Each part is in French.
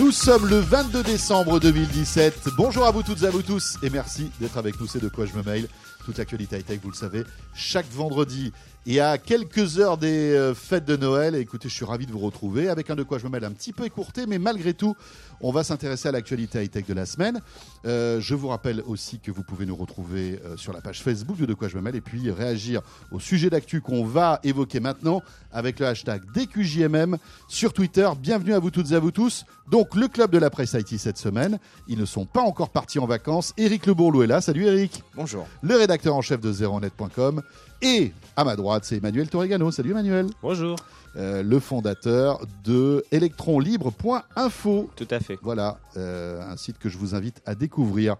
Nous sommes le 22 décembre 2017. Bonjour à vous toutes et à vous tous et merci d'être avec nous. C'est de quoi je me mail. Toute l'actualité high-tech, vous le savez, chaque vendredi. Et à quelques heures des euh, fêtes de Noël, écoutez, je suis ravi de vous retrouver avec un de quoi je me mêle un petit peu écourté, mais malgré tout, on va s'intéresser à l'actualité high-tech de la semaine. Euh, je vous rappelle aussi que vous pouvez nous retrouver euh, sur la page Facebook de De quoi je me mêle et puis réagir au sujet d'actu qu'on va évoquer maintenant avec le hashtag DQJMM sur Twitter. Bienvenue à vous toutes et à vous tous. Donc, le club de la presse IT cette semaine, ils ne sont pas encore partis en vacances. Éric Lebourlou est là. Salut Éric. Bonjour. Le rédacteur en chef de zeronet.com. Et à ma droite, c'est Emmanuel Torregano. Salut Emmanuel. Bonjour. Euh, le fondateur de électronlibre.info. Tout à fait. Voilà, euh, un site que je vous invite à découvrir.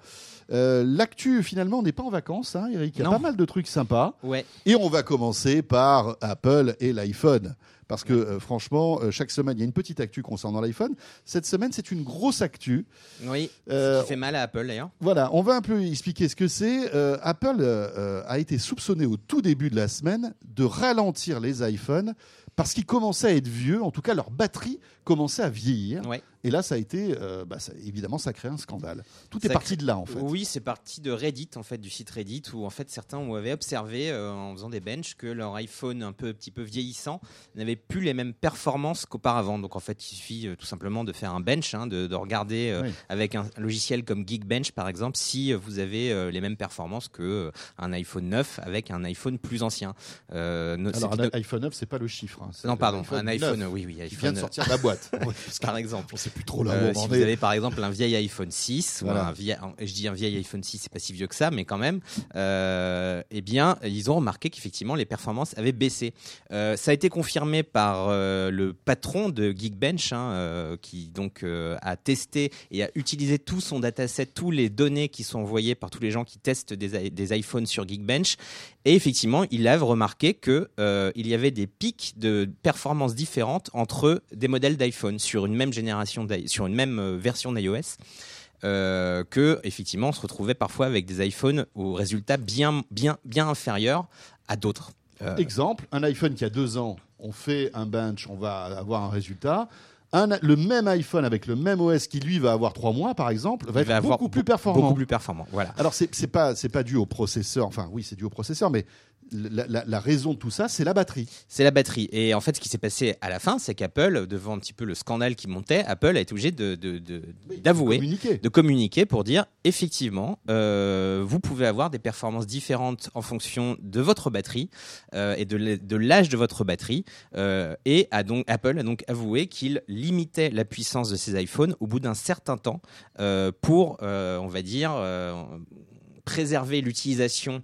Euh, L'actu, finalement, on n'est pas en vacances, hein, Eric. Il y a Non. pas mal de trucs sympas. Ouais. Et on va commencer par Apple et l'iPhone. Parce que euh, franchement, euh, chaque semaine, il y a une petite actu concernant l'iPhone. Cette semaine, c'est une grosse actu. Oui. Euh, Ce qui fait mal à Apple d'ailleurs. Voilà, on va un peu expliquer ce que c'est. Euh, Apple euh, euh, a été soupçonné au tout début de la semaine de ralentir les iPhones parce qu'ils commençaient à être vieux, en tout cas leur batterie commençait à vieillir. Ouais. Et là, ça a été, euh, bah, ça- évidemment, ça crée un scandale. Tout est parti crée- de là, en fait. Oui, c'est parti de Reddit en fait, du site Reddit où en fait certains avaient observé euh, en faisant des benches que leur iPhone un peu petit peu vieillissant n'avait plus les mêmes performances qu'auparavant. Donc en fait, il suffit euh, tout simplement de faire un bench, hein, de, de regarder Oui. avec un logiciel comme Geekbench par exemple si vous avez les mêmes performances que euh, un iPhone 9 avec un iPhone plus ancien. No- Alors, un iPhone 9, c'est pas le chiffre. hein, non, pardon, un 9, iPhone, oui, oui, qui iPhone, vient de sortir de la boîte. Par exemple. qu'on sait plus trop là où Euh, on si vous avez par exemple un vieil iPhone 6, ou Voilà. un vieil, je dis un vieil iPhone 6, c'est pas si vieux que ça, mais quand même, euh, eh bien, ils ont remarqué qu'effectivement les performances avaient baissé. Euh, ça a été confirmé par le patron de Geekbench, hein, qui donc a testé et a utilisé tout son dataset, tous les données qui sont envoyées par tous les gens qui testent des, iPhones sur Geekbench, et effectivement, il a remarqué euh, il y avait des pics de performances différentes entre des modèles d'iPhone sur une même génération, sur une même euh, version d'iOS. Euh, que effectivement, on se retrouvait parfois avec des iPhones aux résultats bien, bien, bien inférieurs à d'autres. Euh, Exemple, un iPhone qui a deux ans, on fait un bench, on va avoir un résultat. Un- le même iPhone avec le même OS qui lui va avoir trois mois, par exemple, va être va avoir beaucoup plus performant. Beaucoup plus performant. Voilà. Alors c'est pas c'est pas dû au processeur. Enfin oui, c'est dû au processeur, mais la, la- la raison de tout ça, c'est la batterie. C'est la batterie. Et en fait, ce qui s'est passé à la fin, c'est qu'Apple, devant un petit peu le scandale qui montait, Apple a été obligé de- de- de- d'avouer. Communiquer. de communiquer pour dire effectivement, euh, vous pouvez avoir des performances différentes en fonction de votre batterie euh, et de de l'âge de votre batterie. Euh, et a donc, Apple a donc avoué qu'il limitait la puissance de ses iPhones au bout d'un certain temps pour, on va dire, préserver l'utilisation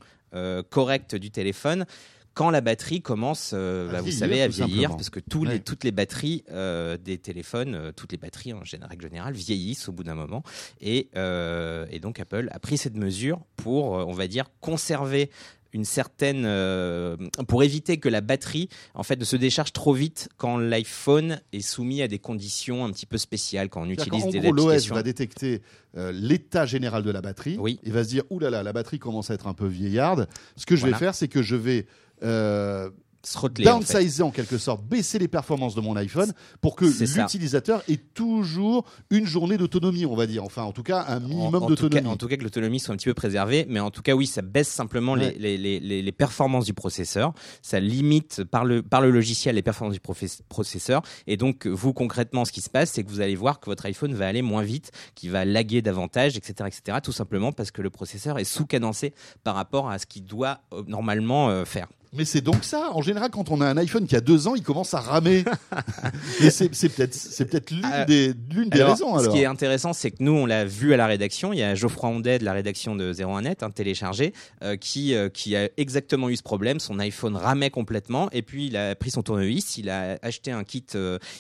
correcte du téléphone. Quand la batterie commence, euh, À bah, vous vieillir, savez, à vieillir, simplement. parce que tous Ouais. les, toutes les batteries euh, des téléphones, euh, toutes les batteries en général, règle générale, vieillissent au bout d'un moment. Et, euh, et donc Apple a pris cette mesure pour, euh, on va dire, conserver une certaine euh, pour éviter que la batterie en fait ne se décharge trop vite quand l'iPhone est soumis à des conditions un petit peu spéciales quand on utilise des gros, l'OS va détecter euh, l'état général de la batterie Oui. et va se dire ouh là là, la batterie commence à être un peu vieillarde. Ce que je vais faire, c'est que je vais euh, En fait. downsizer en quelque sorte, baisser les performances de mon iPhone pour que l'utilisateur ait toujours une journée d'autonomie, on va dire. Enfin, en tout cas, un minimum d'autonomie. en tout cas que l'autonomie soit un petit peu préservée, mais en tout cas oui, ça baisse simplement Ouais. les, les, les, les performances du processeur, ça limite par le, par le logiciel les performances du processeur, et donc vous concrètement ce qui se passe, c'est que vous allez voir que votre iPhone va aller moins vite, qu'il va laguer davantage, etc., etc., tout simplement parce que le processeur est sous-cadencé par rapport à ce qu'il doit euh, normalement euh, faire. Mais c'est donc ça. En général, quand on a un iPhone qui a deux ans, il commence à ramer. Et c'est peut-être c'est peut-être l'une Euh, des des Alors, raisons. Ce qui est intéressant, c'est que nous, on l'a vu à la rédaction. Il y a Geoffroy Hondet de la rédaction de 01net, hein, téléchargé, euh, qui, euh, qui a exactement eu ce problème. Son iPhone ramait complètement. Et puis, il a pris son tournevis, il a acheté un kit,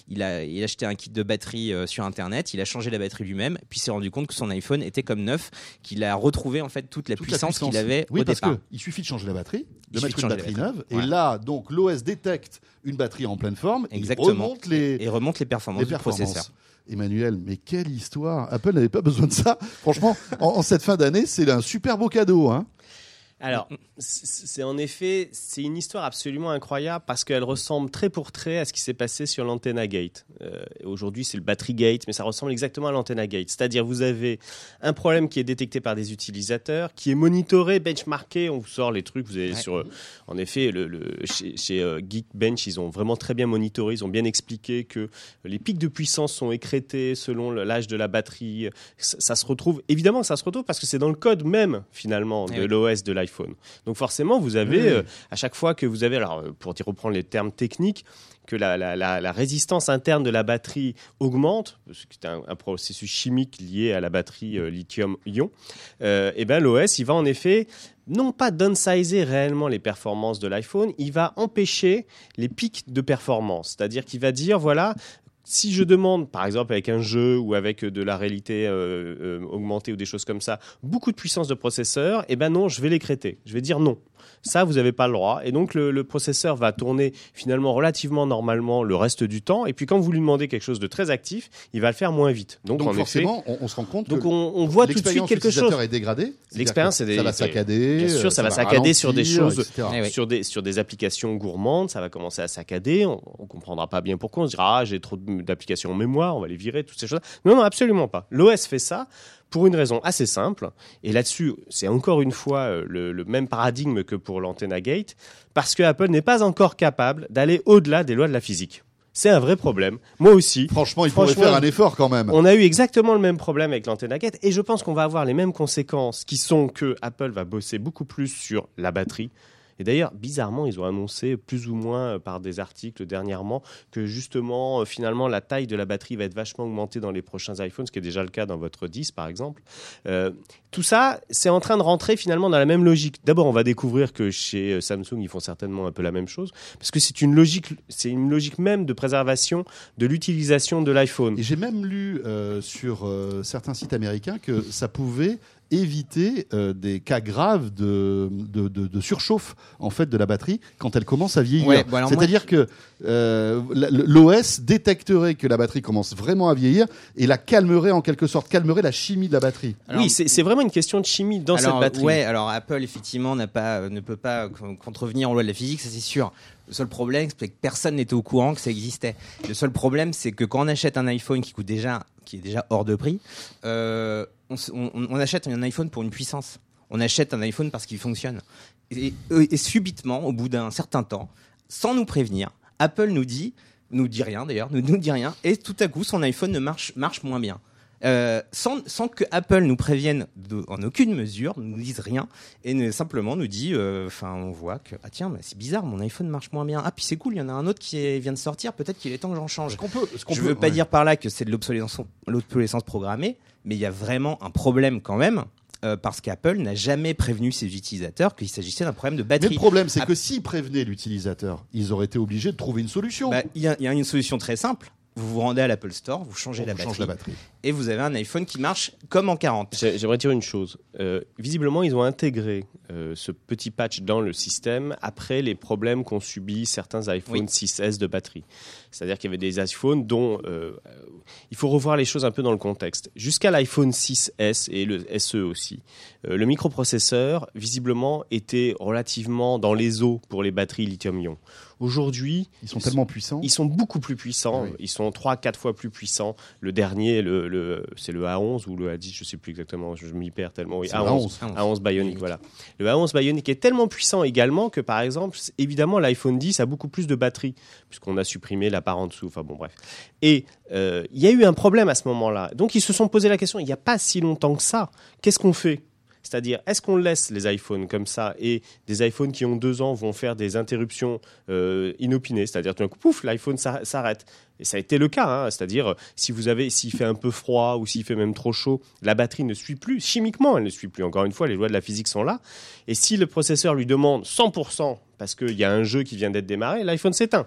il, a, il a acheté un kit de batterie sur Internet. Il a changé la batterie lui-même. Puis, s'est rendu compte que son iPhone était comme neuf, qu'il a retrouvé en fait toute la Toute puissance qu'il avait Oui, au parce départ. que il suffit de changer la batterie, de mettre une batterie et là, donc l'OS détecte une batterie en pleine forme, et remonte les, Et remonte les performances les du performances. processeur. Emmanuel, mais quelle histoire Apple n'avait pas besoin de ça. Franchement, en, en cette fin d'année, c'est un super beau cadeau. Hein. Alors, c'est en effet, c'est une histoire absolument incroyable parce qu'elle ressemble très pour trait à ce qui s'est passé sur l'Antenna Gate. Euh, Aujourd'hui, c'est le Battery Gate, mais ça ressemble exactement à l'Antenna Gate. C'est-à-dire, vous avez un problème qui est détecté par des utilisateurs, qui est monitoré, benchmarké, on vous sort les trucs, vous avez Ouais. sur, euh, en effet, le, le- chez, chez, euh, Geekbench, ils ont vraiment très bien monitoré, ils ont bien expliqué que les pics de puissance sont écrétés selon l'âge de la batterie. Ça, ça se retrouve, évidemment ça se retrouve parce que c'est dans le code même, finalement, de Eh oui. l'OS de Donc forcément, vous avez, euh, à chaque fois que vous avez, alors euh, pour y reprendre les termes techniques, que la, la- la- la résistance interne de la batterie augmente, parce que c'est un, un processus chimique lié à la batterie euh, lithium-ion, euh, et ben l'OS, il va en effet non pas downsizer réellement les performances de l'iPhone, il va empêcher les pics de performance. C'est-à-dire qu'il va dire, voilà, si je demande, par exemple avec un jeu ou avec de la réalité euh, euh, augmentée ou des choses comme ça, beaucoup de puissance de processeur, eh ben non, je vais l'écréter. Je vais dire non. Ça, vous n'avez pas le droit. Et donc, le, le processeur va tourner finalement relativement normalement le reste du temps. Et puis, quand vous lui demandez quelque chose de très actif, il va le faire moins vite. Donc, Donc, en effet, forcément, on, on se rend compte donc que on, on voit tout de suite l'expérience quelque chose. utilisateur est dégradée. L'expérience est Ça va saccader. bien sûr, ça va saccader sur des choses- etc. Sur des sur des applications gourmandes, ça va commencer à saccader. On, on comprendra pas bien pourquoi. On se dira ah j'ai trop d'applications en mémoire, on va les virer, toutes ces choses. Non non absolument pas. L'OS fait ça pour une raison assez simple. Et là-dessus, c'est encore une fois euh, le, le même paradigme que pour l'Antenna Gate, parce que Apple n'est pas encore capable d'aller au-delà des lois de la physique. C'est un vrai problème. Moi aussi. Franchement, il Franchement, faire un effort quand même. On a eu exactement le même problème avec l'Antenna Gate et je pense qu'on va avoir les mêmes conséquences qui sont que Apple va bosser beaucoup plus sur la batterie. Et d'ailleurs, bizarrement, ils ont annoncé plus ou moins euh, par des articles dernièrement que justement, euh, finalement, la taille de la batterie va être vachement augmentée dans les prochains iPhones, ce qui est déjà le cas dans votre 10 par exemple. Euh, tout ça, c'est en train de rentrer finalement dans la même logique. D'abord, on va découvrir que chez Samsung, ils font certainement un peu la même chose, parce que c'est une logique, c'est une logique même de préservation de l'utilisation de l'iPhone. Et j'ai même lu sur certains sites américains que ça pouvait éviter euh, des cas graves de, de, de- de surchauffe en fait de la batterie quand elle commence à vieillir. Ouais, moi- C'est-à-dire que euh, l'OS détecterait que la batterie commence vraiment à vieillir et la calmerait en quelque sorte, calmerait la chimie de la batterie. Alors- oui, c'est c'est vraiment une question de chimie dans alors, cette batterie. Ouais, alors Apple effectivement n'a pas, euh, ne peut pas con- contrevenir aux lois de la physique, ça c'est sûr. Le seul problème, c'est que personne n'était au courant que ça existait. Le seul problème, c'est que quand on achète un iPhone qui coûte déjà, qui est déjà hors de prix, euh, on, s- on- on achète un iPhone pour une puissance. On achète un iPhone parce qu'il fonctionne. Et, et subitement, au bout d'un certain temps, sans nous prévenir, Apple nous dit, nous dit rien d'ailleurs, nous nous dit rien, et tout à coup, son iPhone ne marche, marche moins bien. Euh, sans, sans que Apple nous prévienne de- en aucune mesure, ne nous dise rien, et ne, simplement nous dit, euh, enfin, on voit que ah tiens, c'est bizarre, mon iPhone marche moins bien. Ah puis c'est cool, il y en a un autre qui est- vient de sortir, peut-être qu'il est temps que j'en change. Qu'on peut, qu'on Je peut- veux pas ouais. dire par là que c'est de l'obsolescence programmée, mais il y a vraiment un problème quand même. euh, parce qu'Apple n'a jamais prévenu ses utilisateurs qu'il s'agissait d'un problème de Mais batterie. le problème, c'est que s'ils prévenaient l'utilisateur, ils auraient été obligés de trouver une solution. Bah, Il y, a- il y a une solution très simple. Vous vous rendez à l'Apple Store, vous changez On la, change batterie, la batterie. Et vous avez un iPhone qui marche comme en 40. J'ai- J'aimerais dire une chose. Euh, visiblement, ils ont intégré euh, ce petit patch dans le système après les problèmes qu'ont subis certains iPhone Oui. 6S de batterie. C'est-à-dire qu'il y avait des iPhones dont euh, il faut revoir les choses un peu dans le contexte. Jusqu'à l'iPhone 6S et le SE aussi, euh, le microprocesseur visiblement était relativement dans les eaux pour les batteries lithium-ion. Aujourd'hui, Ils sont tellement puissants. ils sont beaucoup plus puissants. Oui. Ils sont 3-4 fois plus puissants. Le dernier, le, le- c'est le A11 ou le A10, je sais plus exactement. Je, m'y perds tellement. Oui, C'est le A11. A11. A11 Bionic, voilà. Le A11 Bionic est tellement puissant également que, par exemple, évidemment, l'iPhone 10 a beaucoup plus de batterie, puisqu'on a supprimé la part en dessous. Enfin bon, bref. Et euh, il y a eu un problème à ce moment-là. Donc, ils se sont posé la question, il n'y a pas si longtemps que ça, qu'est-ce qu'on fait? C'est-à-dire, est-ce qu'on laisse les iPhones comme ça et des iPhones qui ont deux ans vont faire des interruptions euh, inopinées, c'est-à-dire tout d'un coup, pouf, l'iPhone s'ar- s'arrête. Et ça a été le cas, hein. c'est-à-dire si vous avez, s'il fait un peu froid ou s'il fait même trop chaud, la batterie ne suit plus. Chimiquement, elle ne suit plus. Encore une fois, les lois de la physique sont là. Et si le processeur lui demande 100% parce qu'il y a un jeu qui vient d'être démarré, l'iPhone s'éteint.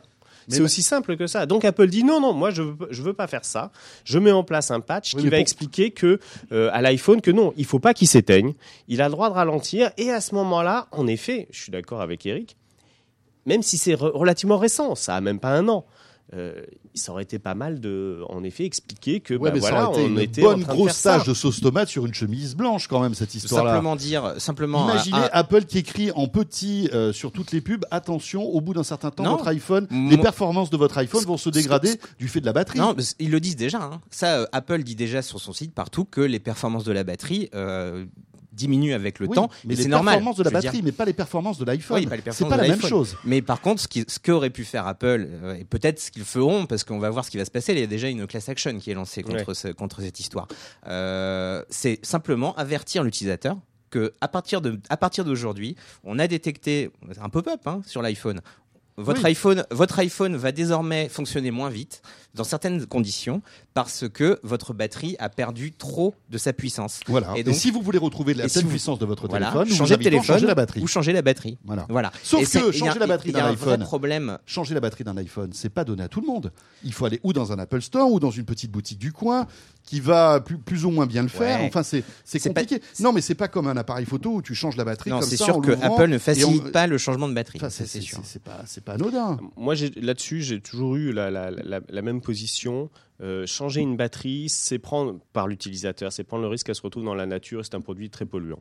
C'est ma- aussi simple que ça. Donc Apple dit non, non, moi je veux, je veux pas faire ça. Je mets en place un patch Oui, qui va expliquer que euh, à l'iPhone que non, il faut pas qu'il s'éteigne. Il a le droit de ralentir. Et à ce moment-là, en effet, je suis d'accord avec Eric. Même si c'est re- relativement récent, ça a même pas un an. Euh, ça aurait été pas mal de, en effet, expliquer que Ouais, bah, voilà, ça aurait été on une était en bonne train de grosse faire ça. tâche de sauce tomate sur une chemise blanche quand même cette histoire-là. Simplement dire, simplement. Imaginez Apple qui écrit en petit euh, sur toutes les pubs attention, au bout d'un certain temps, Non. votre iPhone, les performances de votre iPhone vont se dégrader du fait de la batterie. Non, ils le disent déjà. hein. Ça, euh, Apple dit déjà sur son site partout que les performances de la batterie diminuent avec le Oui, temps. mais les c'est normal. performances de la dire. batterie, mais pas les performances de l'iPhone. Oui, pas les c'est performances pas de la même l'iPhone. chose. Mais par contre, ce qui- ce qu'aurait pu faire Apple, euh, et peut-être ce qu'ils feront, parce qu'on va voir ce qui va se passer, il y a déjà une class action qui est lancée contre, Ouais. ce- contre cette histoire. Euh, c'est simplement avertir l'utilisateur que à partir de à partir d'aujourd'hui, on a détecté un pop-up hein, sur l'iPhone. Votre Oui. iPhone, votre iPhone va désormais fonctionner moins vite dans certaines conditions parce que votre batterie a perdu trop de sa puissance. Voilà. Et Et, donc- si vous voulez retrouver la si vous- puissance de votre Voilà, téléphone, changer de téléphone changer la batterie. ou changer la batterie. Voilà. Voilà. Sauf Et que changer la batterie d'un iPhone. problème Changer la batterie d'un iPhone, c'est pas donné à tout le monde. Il faut aller ou dans un Apple Store ou dans une petite boutique du coin qui va plus, plus ou moins bien le faire. Ouais. Enfin, c'est c'est C'est pas- compliqué. Non, mais c'est pas comme un appareil photo où tu changes la batterie Non, comme c'est ça sûr en que Apple ne facilite on- pas le changement de batterie. Enfin, c'est pas, c'est pas anodin. Moi, là-dessus, j'ai toujours eu la, la- la- la même position. Euh, changer une batterie, c'est prendre par l'utilisateur, c'est prendre le risque qu'elle se retrouve dans la nature. et C'est un produit très polluant.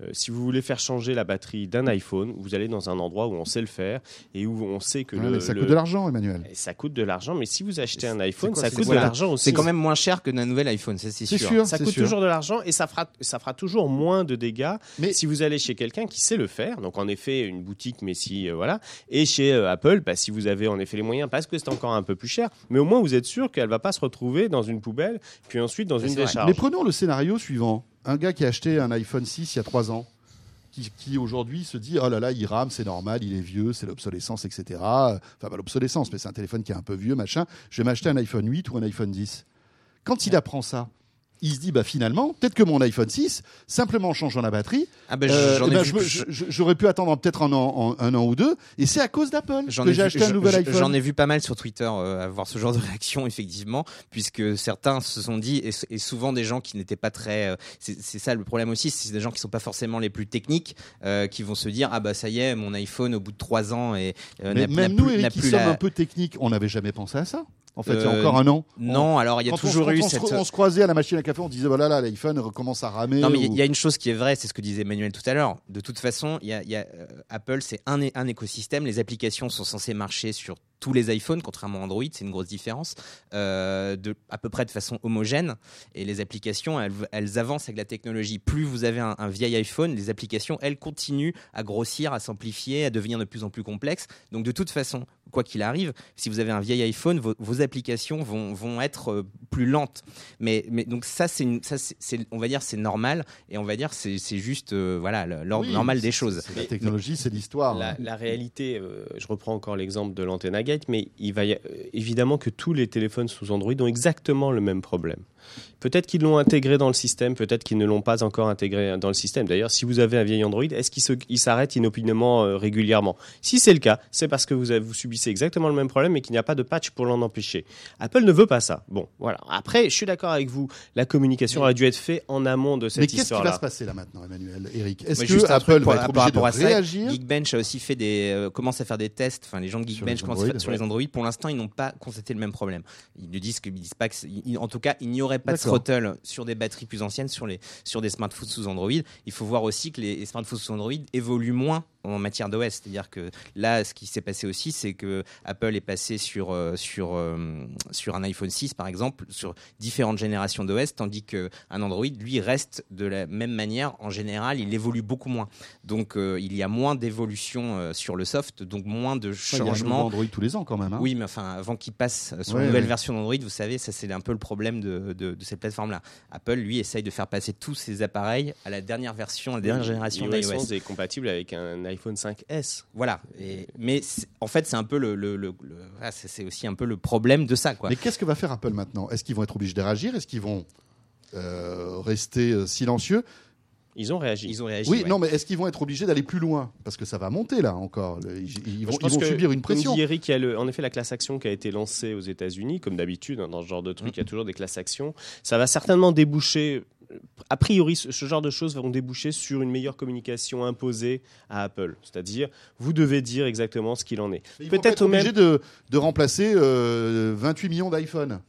Euh, si vous voulez faire changer la batterie d'un iPhone, vous allez dans un endroit où on sait le faire et où on sait que Ouais, le, mais ça le- coûte de l'argent, Emmanuel. Et ça coûte de l'argent. Mais si vous achetez un iPhone, quoi, ça coûte de l'argent aussi. C'est quand même moins cher que d'un nouvel iPhone, ça c'est sûr. sûr. Ça coûte sûr. toujours de l'argent et ça fera, ça fera toujours moins de dégâts Mais- si vous allez chez quelqu'un qui sait le faire. Donc en effet, une boutique, mais si euh, voilà. Et chez euh, Apple, bah, si vous avez en effet les moyens, parce que c'est encore un peu plus cher, mais au moins vous êtes sûr qu'elle va pas se retrouver dans une poubelle, puis ensuite dans une décharge. Mais prenons le scénario suivant. Un gars qui a acheté un iPhone 6 il y a 3 ans, qui, qui aujourd'hui se dit Oh là là, il rame, c'est normal, il est vieux, c'est l'obsolescence, etc. Enfin, pas l'obsolescence, mais c'est un téléphone qui est un peu vieux, machin. Je vais m'acheter un iPhone 8 ou un iPhone 10. Quand il apprend ça, il se dit bah finalement peut-être que mon iPhone 6 simplement en changeant la batterie Ah ben, euh, eh je- j'aurais pu attendre peut-être un an, en- un an ou deux et c'est à cause d'Apple J'en que ai j'ai vu- acheté un nouvel iPhone J'en ai vu pas mal sur Twitter euh, avoir ce genre de réaction, effectivement, puisque certains se sont dit, et, et souvent des gens qui n'étaient pas très. euh, c'est ça le problème aussi, c'est des gens qui sont pas forcément les plus techniques, euh, qui vont se dire ah bah ça y est, mon iPhone au bout de trois ans et euh, mais même nous Eric qui plus sommes la- un peu techniques on n'avait jamais pensé à ça en fait il y a Euh, encore un an Non, alors il y a Quand toujours eu on se- cette. on se croisait à la machine à café, on disait voilà là l'iPhone recommence à ramer. Non, mais ou- il y a une chose qui est vraie, c'est ce que disait Emmanuel tout à l'heure. De toute façon, il y a, y a, euh, Apple, c'est un, un écosystème. Les applications sont censées marcher sur tous les iPhones, contrairement à Android, c'est une grosse différence, euh, de, à peu près de façon homogène. Et les applications, elles, elles avancent avec la technologie. Plus vous avez un, un vieil iPhone, les applications, elles continuent à grossir, à s'amplifier, à devenir de plus en plus complexes. Donc de toute façon, quoi qu'il arrive, si vous avez un vieil iPhone, vos, vos applications vont, vont être euh, plus lentes. Mais, mais donc ça, c'est, une- ça, c'est, c'est- on va dire, c'est normal, et on va dire, c'est, c'est juste, euh, voilà, l'ordre Oui, normal des choses. c'est La technologie, c'est l'histoire. La, hein. la réalité, euh, je reprends encore l'exemple de l'Antenna Mais il va y euh, évidemment que tous les téléphones sous Android ont exactement le même problème. Peut-être qu'ils l'ont intégré dans le système, peut-être qu'ils ne l'ont pas encore intégré dans le système. D'ailleurs, si vous avez un vieil Android, est-ce qu'il s'arrête inopinément euh, régulièrement? Si c'est le cas, c'est parce que vous, avez- vous subissez exactement le même problème et qu'il n'y a pas de patch pour l'en empêcher. Apple ne veut pas ça. Bon, voilà. Après, je suis d'accord avec vous, la communication a dû être faite en amont de Mais cette qu'est-ce qui va se passer là maintenant, Emmanuel, Eric? Est-ce que juste Apple va être obligé de à réagir? Geekbench a aussi fait des, euh, commence à faire des tests. Enfin, les gens de Sur Geekbench les commencent à Android, sur les Android. Pour l'instant, ils n'ont pas constaté le même problème. Ils ne disent que, ils disent pas que, ils- en tout cas, il pas de throttle sur des batteries plus anciennes, sur les, sur des smartphones sous Android. Il faut voir aussi que les smartphones sous Android évoluent moins en matière d'OS. C'est-à-dire que là, ce qui s'est passé aussi, c'est que Apple est passé sur, euh, sur, euh, sur un iPhone 6, par exemple, sur différentes générations d'OS, tandis qu'un Android, lui, reste de la même manière. En général, il évolue beaucoup moins. Donc, euh, il y a moins d'évolution sur le soft, donc moins de Enfin, il y a un nouveau changements. Android tous les ans quand même. hein. Oui, mais enfin, avant qu'il passe sur Ouais, une nouvelle ouais. version d'Android, vous savez, ça c'est un peu le problème de, de, de cette plateforme-là. Apple, lui, essaye de faire passer tous ses appareils à la dernière version, à la dernière génération iOS d'iOS. 11 est compatible avec un iPhone 5S. Voilà. Et, mais en fait, c'est un peu le, le- le- le- ah, c'est c'est aussi un peu le problème de ça, quoi. Mais qu'est-ce que va faire Apple maintenant? Est-ce qu'ils vont être obligés de réagir? Est-ce qu'ils vont euh, rester euh, silencieux? Ils ont réagi. Ils ont réagi. Oui, ouais. non, mais est-ce qu'ils vont être obligés d'aller plus loin? Parce que ça va monter là encore. Ils, ils vont, ils subir une pression. Comme dit Eric, il y a le- en effet la classe action qui a été lancée aux États-Unis, comme d'habitude, hein, dans ce genre de truc, il y a toujours des classes actions. Ça va certainement déboucher a priori, ce, genre de choses vont déboucher sur une meilleure communication imposée à Apple. C'est-à-dire, vous devez dire exactement ce qu'il en est. Mais ils vont pas Peut-être même. obligés de, de remplacer euh, 28 millions d'iPhone.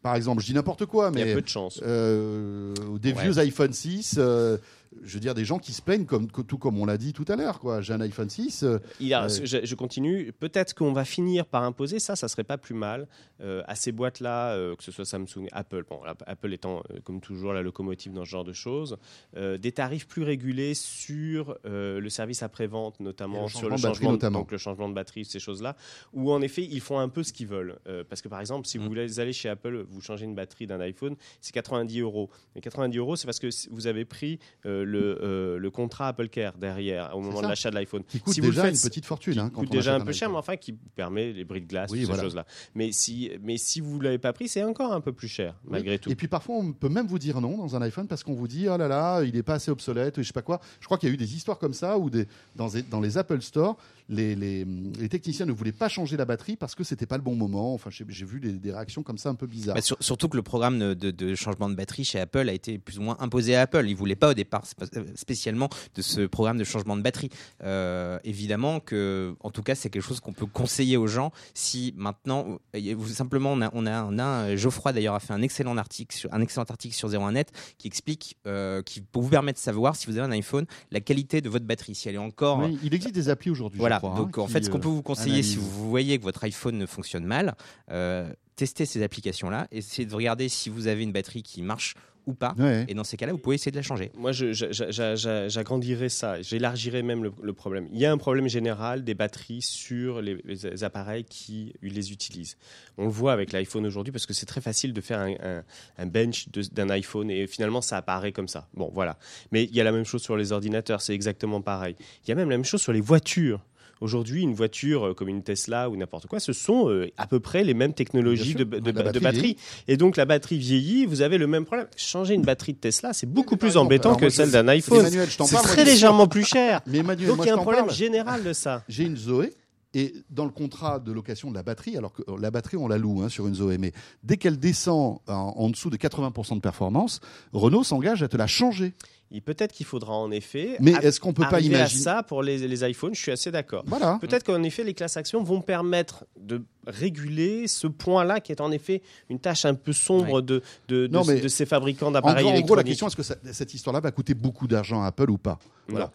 Par exemple, je dis n'importe quoi, Il y a mais peu de chance. euh, ou des Ouais. vieux iPhone 6. euh, je veux dire, des gens qui se plaignent, comme, tout comme on l'a dit tout à l'heure. J'ai un iPhone 6. euh, Il y a- Ouais. je, je continue. Peut-être qu'on va finir par imposer ça, ça serait pas plus mal euh, à ces boîtes-là, euh, que ce soit Samsung, Apple. Bon, Apple étant euh, comme toujours la locomotive dans ce genre de choses, euh, des tarifs plus régulés sur euh, le service après-vente, notamment le sur changement le changement, de- notamment. donc le changement de batterie, ces choses-là, où en effet ils font un peu ce qu'ils veulent. Euh, parce que par exemple, si vous Mm. voulez aller chez Apple, vous changez une batterie d'un iPhone, c'est 90 euros. Mais 90 euros, c'est parce que vous avez pris euh, le, euh, le contrat Apple Care derrière au moment ça. de l'achat de l'iPhone. qui coûte Si vous le déjà faites, une petite fortune. qui hein, quand coûte on déjà un peu cher, mais iPhone. enfin qui permet les bris de glace, Oui, toutes voilà. ces choses-là. Mais si, mais si vous l'avez pas pris, c'est encore un peu plus cher, Oui. malgré tout. Et puis parfois, on peut même vous dire non dans un iPhone parce qu'on vous dit oh là là, il n'est pas assez obsolète, ou je sais pas quoi. Je crois qu'il y a eu des histoires comme ça où des, dans, les- dans les Apple Store, les, les, les techniciens ne voulaient pas changer la batterie parce que c'était pas le bon moment. Enfin, j'ai vu des, des réactions comme ça un peu bizarres. Bah, sur- surtout que le programme de, changement de batterie chez Apple a été plus ou moins imposé à Apple. Ils voulaient pas au départ euh, spécialement de ce programme de changement de batterie. Euh, évidemment que, en tout cas, c'est quelque chose qu'on peut conseiller aux gens si maintenant, euh, simplement, on a, on a, on a Geoffroy d'ailleurs a fait un excellent article sur un excellent article sur 01net qui explique, euh, qui peut vous permettre de savoir si vous avez un iPhone, la qualité de votre batterie, si elle est encore Oui, il existe des applis aujourd'hui. je voilà, crois, hein, donc en fait, ce qu'on euh, peut vous conseiller si vous voyez que votre iPhone ne fonctionne mal, euh, testez ces applications-là, essayez de regarder si vous avez une batterie qui marche ou pas. Ouais. Et dans ces cas-là, vous pouvez essayer de la changer. Moi, j'agrandirais ça, j'élargirais même le, le problème. Il y a un problème général des batteries sur les, les appareils qui les utilisent. On le voit avec l'iPhone aujourd'hui parce que c'est très facile de faire un, un- un bench d'un iPhone et finalement ça apparaît comme ça. Bon, voilà. Mais il y a la même chose sur les ordinateurs, c'est exactement pareil. Il y a même la même chose sur les voitures. Aujourd'hui, une voiture euh, comme une Tesla ou n'importe quoi, ce sont euh, à peu près les mêmes technologies de, batterie. Et donc la batterie vieillit, vous avez le même problème. Changer une batterie de Tesla, c'est beaucoup plus exemple, embêtant que celle d'un iPhone. C'est très légèrement plus cher. Mais Emmanuel, Donc il y a un problème parle. général de ça. J'ai une Zoé et dans le contrat de location de la batterie, alors que euh, la batterie on la loue hein, sur une Zoé, mais dès qu'elle descend en, en dessous de 80% de performance, Renault s'engage à te la changer. Et peut-être qu'il faudra en effet Mais est-ce qu'on peut pas à imaginer ça pour les, les iPhones. Je suis assez d'accord. Voilà. Peut-être qu'en effet, les classes actions vont permettre de réguler ce point-là qui est en effet une tâche un peu sombre de, de, de, Non, mais de ces fabricants d'appareils gros, en gros, la électroniques. question est-ce que ça- cette histoire-là va coûter beaucoup d'argent à Apple ou pas? Voilà.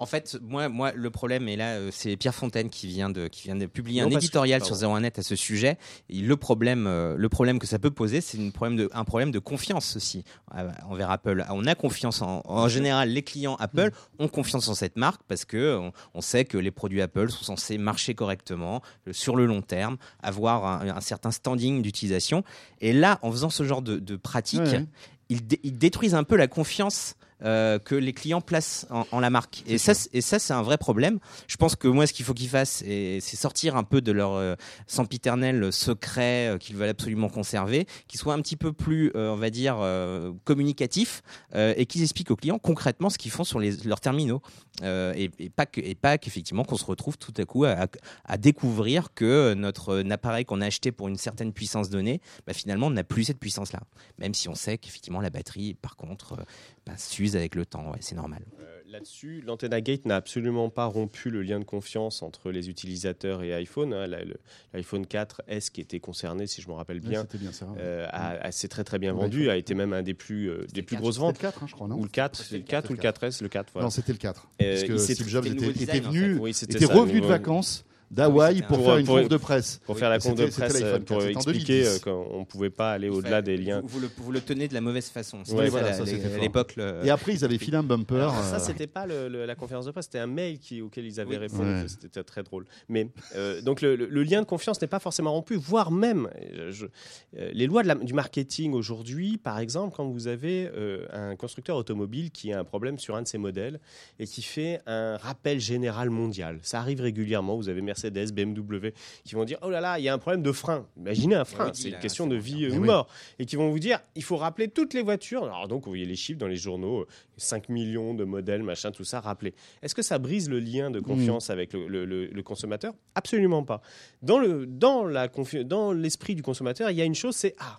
En fait, moi, moi, le problème, et là, euh, c'est Pierre Fontaine qui vient de, qui vient de publier Non, un que- éditorial sur 01net à ce sujet. Et le problème, euh, le problème que ça peut poser, c'est une problème de, un problème de confiance aussi euh, envers Apple. On a confiance en, en général, les clients Apple ont confiance en cette marque parce que on, on sait que les produits Apple sont censés marcher correctement sur le long terme, avoir un, un certain standing d'utilisation. Et là, en faisant ce genre de, de pratique, Ouais. ils, dé- ils détruisent un peu la confiance euh, que les clients placent en, en la marque. Et ça, c'est- et ça, c'est un vrai problème. Je pense que moi, ce qu'il faut qu'ils fassent, c'est sortir un peu de leur euh, sempiternel secret euh, qu'ils veulent absolument conserver, qu'ils soient un petit peu plus, euh, on va dire, communicatifs et qu'ils expliquent aux clients concrètement ce qu'ils font sur les, leurs terminaux. Et, et pas que, et pas qu'effectivement qu'on se retrouve tout à coup à, à découvrir que notre appareil qu'on a acheté pour une certaine puissance donnée, bah, finalement, on n'a plus cette puissance-là. Même si on sait qu'effectivement la batterie, par contre, bah, s'use avec le temps. Ouais, c'est normal. Euh, Là-dessus, l'Antenna Gate n'a absolument pas rompu le lien de confiance entre les utilisateurs et iPhone. hein. L'iPhone 4S qui était concerné, si je me rappelle bien, C'était bien ça. euh, a- a- s'est très très bien vendu, a été même un des plus, euh, des plus le grosses C'était le ventes. 4, hein, je crois, non Ou le 4, C'était c'est le le 4 ou le 4S, le 4, voilà. Non, c'était le 4. Euh, Parce que Steve Jobs c'était le était, nouveau était design, en venu, Oui, c'était était ça, revenu le de vacances d'Hawaï pour un- faire une pour- conf de presse. Pour faire la conf de presse, euh, pour 4, c'était en expliquer 2010. euh, qu'on ne pouvait pas aller au-delà des liens. Vous, vous le, vous le tenez de la mauvaise façon. À l'époque. le- Et après, ils avaient filé un bumper. Alors, ça, euh, c'était pas le- le- la conférence de presse, c'était un mail qui, auquel ils avaient Oui. répondu. Ouais. C'était très drôle. Mais euh, donc le, le- le lien de confiance n'est pas forcément rompu, voire même euh, les lois de la- du marketing aujourd'hui. Par exemple, quand vous avez euh, un constructeur automobile qui a un problème sur un de ses modèles et qui fait un rappel général mondial, ça arrive régulièrement. Vous avez Mercedes, BMW qui vont dire oh là là, il y a un problème de frein. Imaginez un frein, oui, c'est là, une question de vie Eh ou oui. mort, et qui vont vous dire il faut rappeler toutes les voitures. Alors donc vous voyez les chiffres dans les journaux, euh, 5 millions de modèles, machin, tout ça, rappelé. Est-ce que ça brise le lien de confiance avec le, le- le- le consommateur? Absolument pas. Dans le dans la confi- dans l'esprit du consommateur, il y a une chose, c'est ah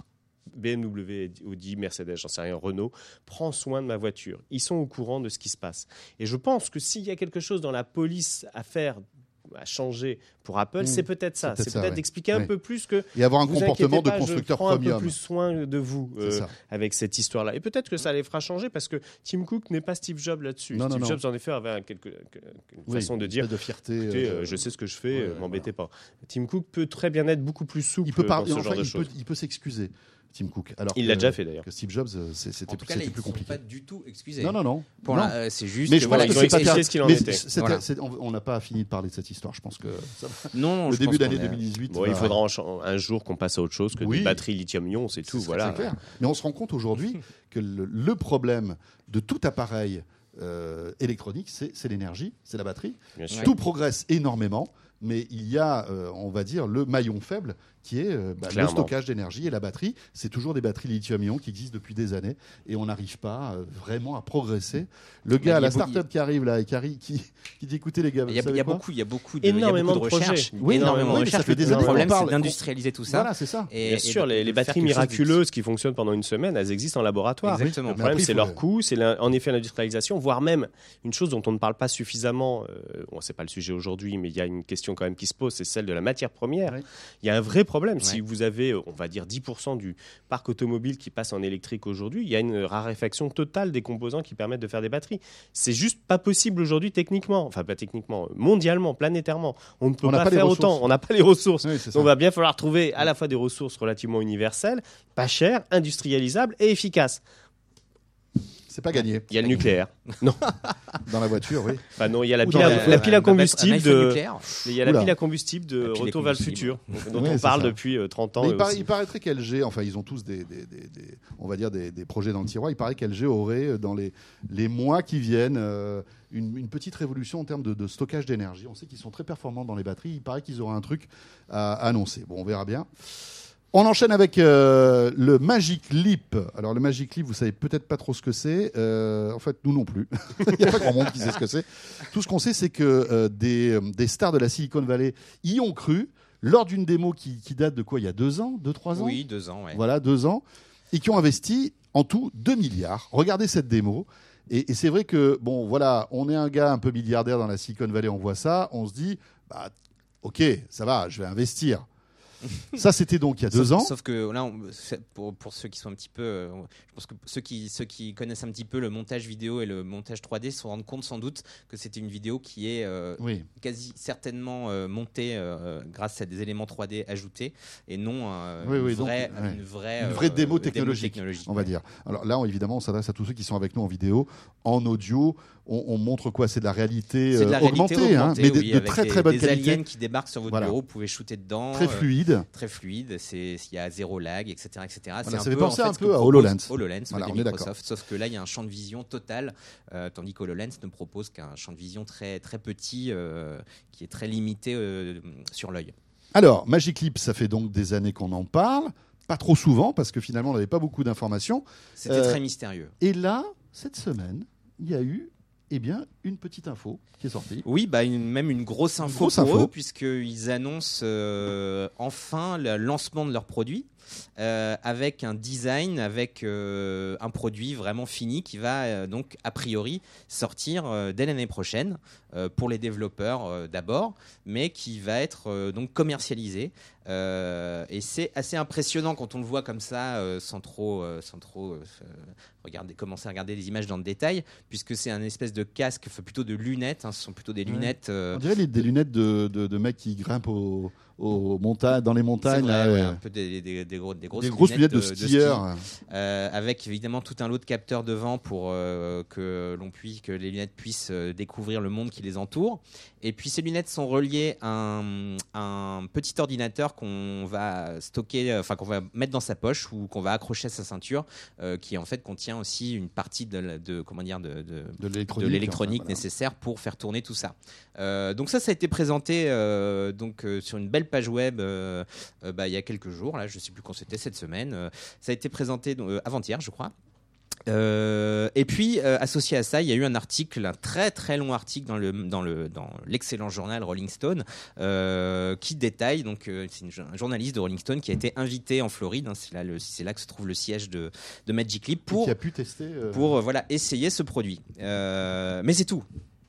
BMW, Audi, Mercedes, j'en sais rien, Renault, prend soin de ma voiture. Ils sont au courant de ce qui se passe. Et je pense que s'il y a quelque chose dans la police à faire à changer pour Apple, Mmh. c'est peut-être ça. C'est peut-être peut-être ouais. d'expliquer un peu plus que Et avoir un comportement de constructeur je prends un peu premium. plus soin de vous euh, avec cette histoire-là. Et peut-être que ça les fera changer parce que Tim Cook n'est pas Steve Jobs là-dessus. Non, Steve non. Jobs, en effet, avait quelque, une Oui, façon de dire de fierté. écoutez, euh, euh, je sais ce que je fais, ouais, m'embêtez pas. Tim Cook peut très bien être beaucoup plus souple il peut dans parler. ce enfin, genre de il peut, il peut s'excuser, Tim Cook. Alors Il l'a déjà fait d'ailleurs. Que Steve Jobs, euh, c'était tout cas, là, plus compliqué. pas du tout excusés. Non, non, non. Pour Non. la- euh, c'est juste Mais je voilà, pense ils que ont c'est pas ce qu'il en Mais était. Voilà. on n'a pas fini de parler de cette histoire. Je pense que ça. Non, non, le début d'année qu'on est- 2018. Bon, il va- faudra un jour qu'on passe à autre chose que Oui. des batteries lithium-ion, c'est tout. Voilà. clair. Mais on se rend compte aujourd'hui que le, le problème de tout appareil euh, électronique, c'est l'énergie, c'est la batterie. Bien sûr. Tout progresse énormément, mais il y a, euh, on va dire, le maillon faible qui est euh, bah, le stockage d'énergie et la batterie. C'est toujours des batteries lithium-ion qui existent depuis des années et on n'arrive pas euh, vraiment à progresser. Le Bah, gars, la start-up qui arrive là et qui, arrive- qui, qui dit écoutez les gars, Il y a, y beaucoup, il y a beaucoup de, il y a Énormément beaucoup de de projets. recherches. Oui, énormément oui, de des Le problème, c'est d'industrialiser tout ça. Voilà, c'est ça. Et- Bien et sûr, les, batteries miraculeuses qui fonctionnent pendant une semaine, elles existent en laboratoire. Exactement. Le problème, c'est leur le- coût, c'est en effet l'industrialisation, voire même une chose dont on ne parle pas suffisamment. Euh, bon, c'est pas le sujet aujourd'hui, mais il y a une question quand même qui se pose, c'est celle de la matière première. Il y a un vrai problème. Si vous avez, euh, on va dire, 10% du parc automobile qui passe en électrique aujourd'hui, il y a une raréfaction totale des composants qui permettent de faire des batteries. C'est juste pas possible aujourd'hui techniquement, enfin pas techniquement, mondialement, planétairement. On ne peut On pas, faire autant. On n'a pas les ressources. Oui. Donc, il va bien falloir trouver à la fois des ressources relativement universelles, pas chères, industrialisables et efficaces. C'est pas gagné Il y a le nucléaire. dans la voiture, oui. Enfin non, il y a la pile, dans à, la- la pile à combustible de, il y a la pile à combustible de Retour vers le futur, dont Oui, on parle ça. depuis euh, 30 ans. Mais il, paraîtrait qu'LG, enfin ils ont tous des, des- des- des- on va dire des, des projets dans le tiroir. Il paraît qu'LG aurait euh, dans les, les mois qui viennent euh, une, une petite révolution en termes de, de stockage d'énergie. On sait qu'ils sont très performants dans les batteries. Il paraît qu'ils auraient un truc à annoncer. Bon, on verra bien. On enchaîne avec euh, le Magic Leap. Alors le Magic Leap, vous savez peut-être pas trop ce que c'est. Euh, en fait, nous non plus. Il n'y a pas grand monde qui sait ce que c'est. Tout ce qu'on sait, c'est que euh, des, des stars de la Silicon Valley y ont cru lors d'une démo qui, qui date de quoi Il y a deux ans, deux trois ans? Oui, deux ans. Ouais. Voilà, deux ans, et qui ont investi en tout 2 milliards. Regardez cette démo. Et, et c'est vrai que, bon, voilà, on est un gars un peu milliardaire dans la Silicon Valley, on voit ça, on se dit, bah, ok, ça va, je vais investir. Ça, c'était donc il y a deux sauf, ans. Sauf que là, on- pour, pour ceux qui sont un petit peu, euh, je pense que ceux qui, ceux qui connaissent un petit peu le montage vidéo et le montage 3D se rendent compte sans doute que c'était une vidéo qui est euh, Oui, quasi certainement euh, montée grâce à des éléments 3D ajoutés et non Oui, oui, une, vraie, une vraie, Une vraie démo technologique, technologique. on va dire. Alors là, on- évidemment, on s'adresse à tous ceux qui sont avec nous en vidéo, en audio. On, on montre quoi? C'est de la réalité, C'est de la réalité augmentée, hein, augmentée, mais de, de très des, très bonne des qualité, aliens qui débarquent sur votre Voilà. bureau, vous pouvez shooter dedans. très euh, fluide. très fluide, c'est il y a zéro lag, etc., etc. Voilà, ça un fait peu, penser en fait, un que peu à HoloLens. HoloLens Voilà, on est d'accord. Microsoft, sauf que là il y a un champ de vision total, euh, tandis qu'HoloLens ne propose qu'un champ de vision très très petit, euh, qui est très limité euh, sur l'œil. Alors, Magic Leap, ça fait donc des années qu'on en parle. Pas trop souvent, parce que finalement, on n'avait pas beaucoup d'informations. C'était très mystérieux. Et là, cette semaine, il y a eu eh bien, une petite info qui est sortie. Oui, bah une- même une grosse info grosse pour info. eux, puisqu'ils annoncent euh, enfin le lancement de leurs produits. euh, avec un design, avec euh, un produit vraiment fini qui va euh, donc a priori sortir dès l'année prochaine pour les développeurs d'abord, mais qui va être donc commercialisé. Et c'est assez impressionnant quand on le voit comme ça, sans trop, sans trop regarder, commencer à regarder les images dans le détail, puisque c'est un espèce de casque, plutôt de lunettes. hein, ce sont plutôt des Ouais. lunettes. euh, On dirait les- des lunettes de, de, de mecs qui grimpent au, aux montagnes, dans les montagnes. vrai, là, ouais, ouais. un peu des, des- des gros- des grosses, des grosses lunettes de, ski, skieurs. euh, avec évidemment tout un lot de capteurs devant pour euh, que l'on puisse, que les lunettes puissent euh, découvrir le monde qui les entoure. Et puis ces lunettes sont reliées à un, un petit ordinateur qu'on va stocker, enfin qu'on va mettre dans sa poche ou qu'on va accrocher à sa ceinture, euh, qui en fait contient aussi une partie de, de comment dire de, de- de de l'électronique. voilà. nécessaire pour faire tourner tout ça. Euh, donc ça, ça a été présenté euh, donc euh, sur une belle page web bah, il y a quelques jours. Là, je sais plus quand c'était cette semaine. Ça a été présenté avant-hier, je crois. Euh, et puis, euh, associé à ça, il y a eu un article, un très très long article dans le dans le dans l'excellent journal Rolling Stone, euh, qui détaille donc c'est un journaliste de Rolling Stone qui a été invité en Floride, hein, c'est là le c'est là que se trouve le siège de de Magic Leap pour Qui a pu tester. pour voilà essayer ce produit. Mais c'est tout.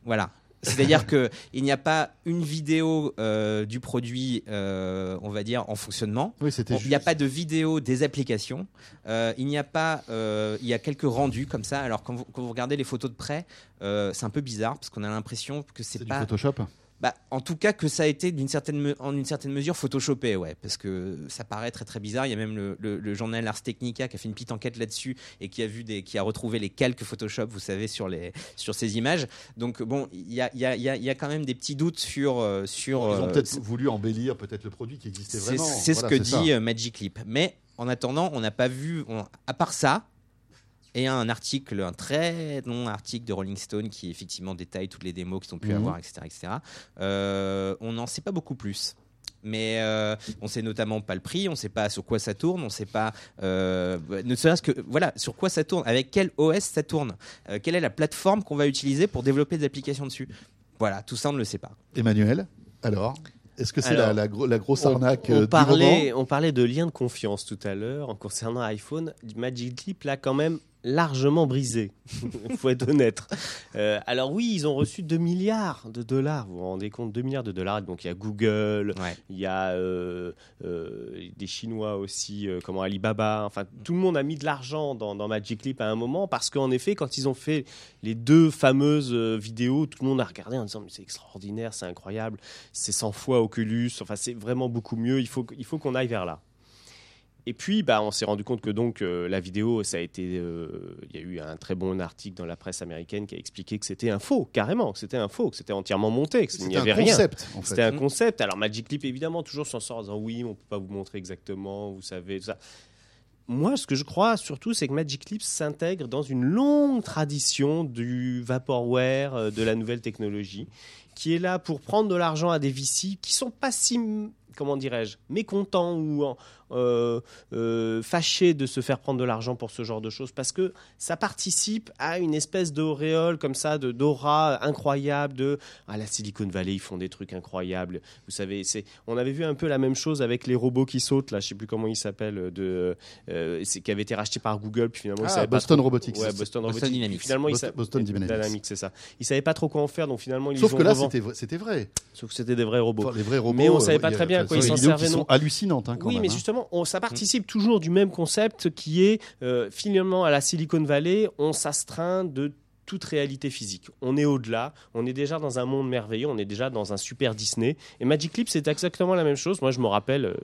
Voilà. C'est-à-dire que il n'y a pas une vidéo euh, du produit, euh, on va dire, en fonctionnement. Oui, c'était Bon, Il n'y a pas de vidéo des applications. Euh, il n'y a pas. il y a quelques rendus comme ça. Alors quand vous, quand vous regardez les photos de près, c'est un peu bizarre parce qu'on a l'impression que C'est c'est du pas. Photoshop. Bah, en tout cas, que ça a été d'une certaine, me- en une certaine mesure photoshopé, ouais, parce que ça paraît très très bizarre. Il y a même le, le- le journal Ars Technica qui a fait une petite enquête là-dessus et qui a vu des, qui a retrouvé les calques Photoshop, vous savez, sur les sur ces images. Donc bon, il y a, il y, a, y a- y a quand même des petits doutes sur euh, sur. Ils ont euh, peut-être voulu embellir peut-être le produit qui existait vraiment. c'est ce que c'est ça. dit euh, Magic Leap. Mais en attendant, on n'a pas vu, on- à part ça, et un article, un très long article de Rolling Stone qui effectivement détaille toutes les démos qu'ils ont pu Mhm. avoir, etc. etc. Euh, on n'en sait pas beaucoup plus. Mais euh, on sait notamment pas le prix, on sait pas sur quoi ça tourne, on sait pas, euh, ne serait-ce que voilà sur quoi ça tourne, avec quel OS ça tourne, euh, quelle est la plateforme qu'on va utiliser pour développer des applications dessus. Voilà, tout ça on ne le sait pas. Emmanuel, alors, est-ce que c'est la, Alors, la, gro- la grosse On, arnaque on du parlait, on parlait de lien de confiance tout à l'heure en concernant iPhone. Magic Leap l'a quand même largement brisé. Il faut être honnête. Euh, alors oui, ils ont reçu 2 milliards de dollars. Vous vous rendez compte 2 milliards de dollars. Donc il y a Google, Ouais. il y a euh, euh, des Chinois aussi, comment Alibaba. Enfin, tout le monde a mis de l'argent dans, dans Magic Leap à un moment parce qu'en effet, quand ils ont fait les deux fameuses vidéos, tout le monde a regardé en disant mais c'est extraordinaire, c'est incroyable, c'est 100 fois Oculus. Enfin, c'est vraiment beaucoup mieux. Il faut, il faut qu'on aille vers là. Et puis, bah, on s'est rendu compte que donc euh, la vidéo, ça a été, euh, il y a eu un très bon article dans la presse américaine qui a expliqué que c'était un faux, carrément, que c'était un faux, que c'était entièrement monté, que n'y C'était avait un rien. concept, en fait. C'était un concept. Alors Magic Leap, évidemment, toujours s'en sort en disant oui, on peut pas vous montrer exactement, vous savez, tout ça. Moi, ce que je crois surtout, c'est que Magic Leap s'intègre dans une longue tradition du vaporware, euh, de la nouvelle technologie, qui est là pour prendre de l'argent à des VC qui sont pas si, comment dirais-je, mécontents ou en- euh, euh, fâchés de se faire prendre de l'argent pour ce genre de choses, parce que ça participe à une espèce d'auréole comme ça, de d'aura incroyable, de à la Silicon Valley, ils font des trucs incroyables. Vous savez, c'est, on avait vu un peu la même chose avec les robots qui sautent, là, je sais plus comment ils s'appellent, de, euh, c'est, qui avait été racheté par Google, puis finalement, ils Ah, savaient pas Boston trop- Robotics. Ouais, Boston, Boston Robotics. Dynamics. Finalement, ils Boston- sa- Boston Dynamics. c'est ça. Ils savaient pas trop quoi en faire, donc finalement, ils Sauf que là, c'était vrai- c'était vrai. Sauf que c'était des vrais robots. Enfin, les vrais robots. Mais on savait euh, pas a- très bien quoi ils s'en qui servaient, sont non hallucinantes, hein, quand oui, même, mais hein. justement, on, ça participe toujours du même concept qui est euh, finalement à la Silicon Valley, on s'astreint de toute réalité physique. On est au-delà, on est déjà dans un monde merveilleux, on est déjà dans un super Disney. Et Magic Leap, c'est exactement la même chose. Moi, je me rappelle, euh,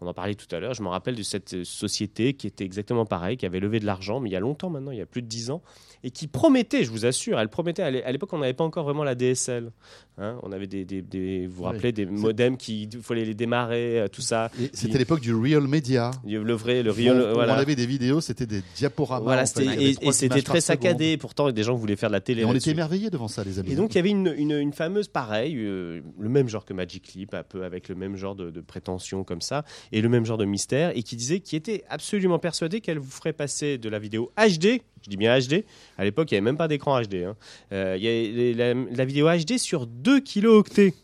on en parlait tout à l'heure, je me rappelle de cette euh, société qui était exactement pareil, qui avait levé de l'argent, mais il y a longtemps maintenant, il y a plus de 10 ans, et qui promettait, je vous assure, elle promettait, à l'époque, on n'avait pas encore vraiment la DSL. Hein. on avait des, des- des- vous vous Oui. rappelez, des modems qui, il fallait les démarrer, euh, tout ça. C'était l'époque du real media. Le vrai, le Rio, on, voilà. on avait des vidéos, c'était des diaporamas. Voilà, en fait. et, c'était très saccadé. Et pourtant, des gens voulaient faire de la télé. On était émerveillés devant ça, les amis. Et donc, il y avait une, une- une fameuse pareille, euh, le même genre que Magic Leap, un peu avec le même genre de, de prétention comme ça, et le même genre de mystère, et qui disait, qui était absolument persuadé qu'elle vous ferait passer de la vidéo HD, je dis bien HD, à l'époque, il n'y avait même pas d'écran HD, hein. Euh, il y la, la vidéo HD sur 2 kilooctets.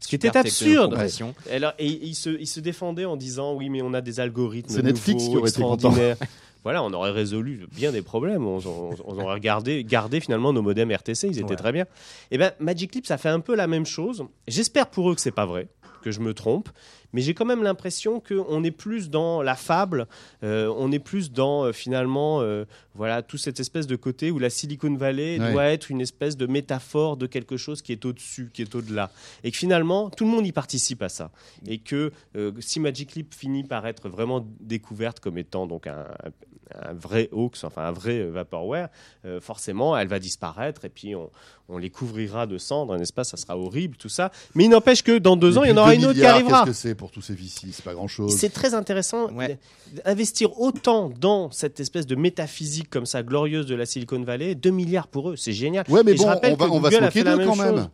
Ce qui était absurde. compression. Alors, et il se, il se défendait en disant oui, mais on a des algorithmes C'est Netflix qui aurait été content. extraordinaires. voilà, on aurait résolu bien des problèmes. On, on- on aurait gardé finalement nos modems RTC, ils étaient Ouais. très bien. Et ben Magic Leap, ça fait un peu la même chose. J'espère pour eux que c'est pas vrai, que je me trompe, mais j'ai quand même l'impression qu'on est plus dans la fable, euh, on est plus dans euh, finalement, euh, voilà, toute cette espèce de côté où la Silicon Valley Ouais. doit être une espèce de métaphore de quelque chose qui est au-dessus, qui est au-delà, et que finalement tout le monde y participe à ça, et que si Magic Leap finit par être vraiment découverte comme étant donc un, un vrai hoax, enfin un vrai vaporware, euh, forcément elle va disparaître et puis on, on les couvrira de cendres, n'est-ce pas? Ça sera horrible tout ça, mais il n'empêche que dans deux Et ans il y en aura une autre qui arrivera. Qu'est-ce que c'est pour tous ces VC C'est pas grand-chose. C'est très intéressant Ouais. d'investir autant dans cette espèce de métaphysique comme ça glorieuse de la Silicon Valley. 2 milliards pour eux, c'est génial. Ouais, mais Et je bon, rappelle on va, on va se moquer d'eux même quand chose. même.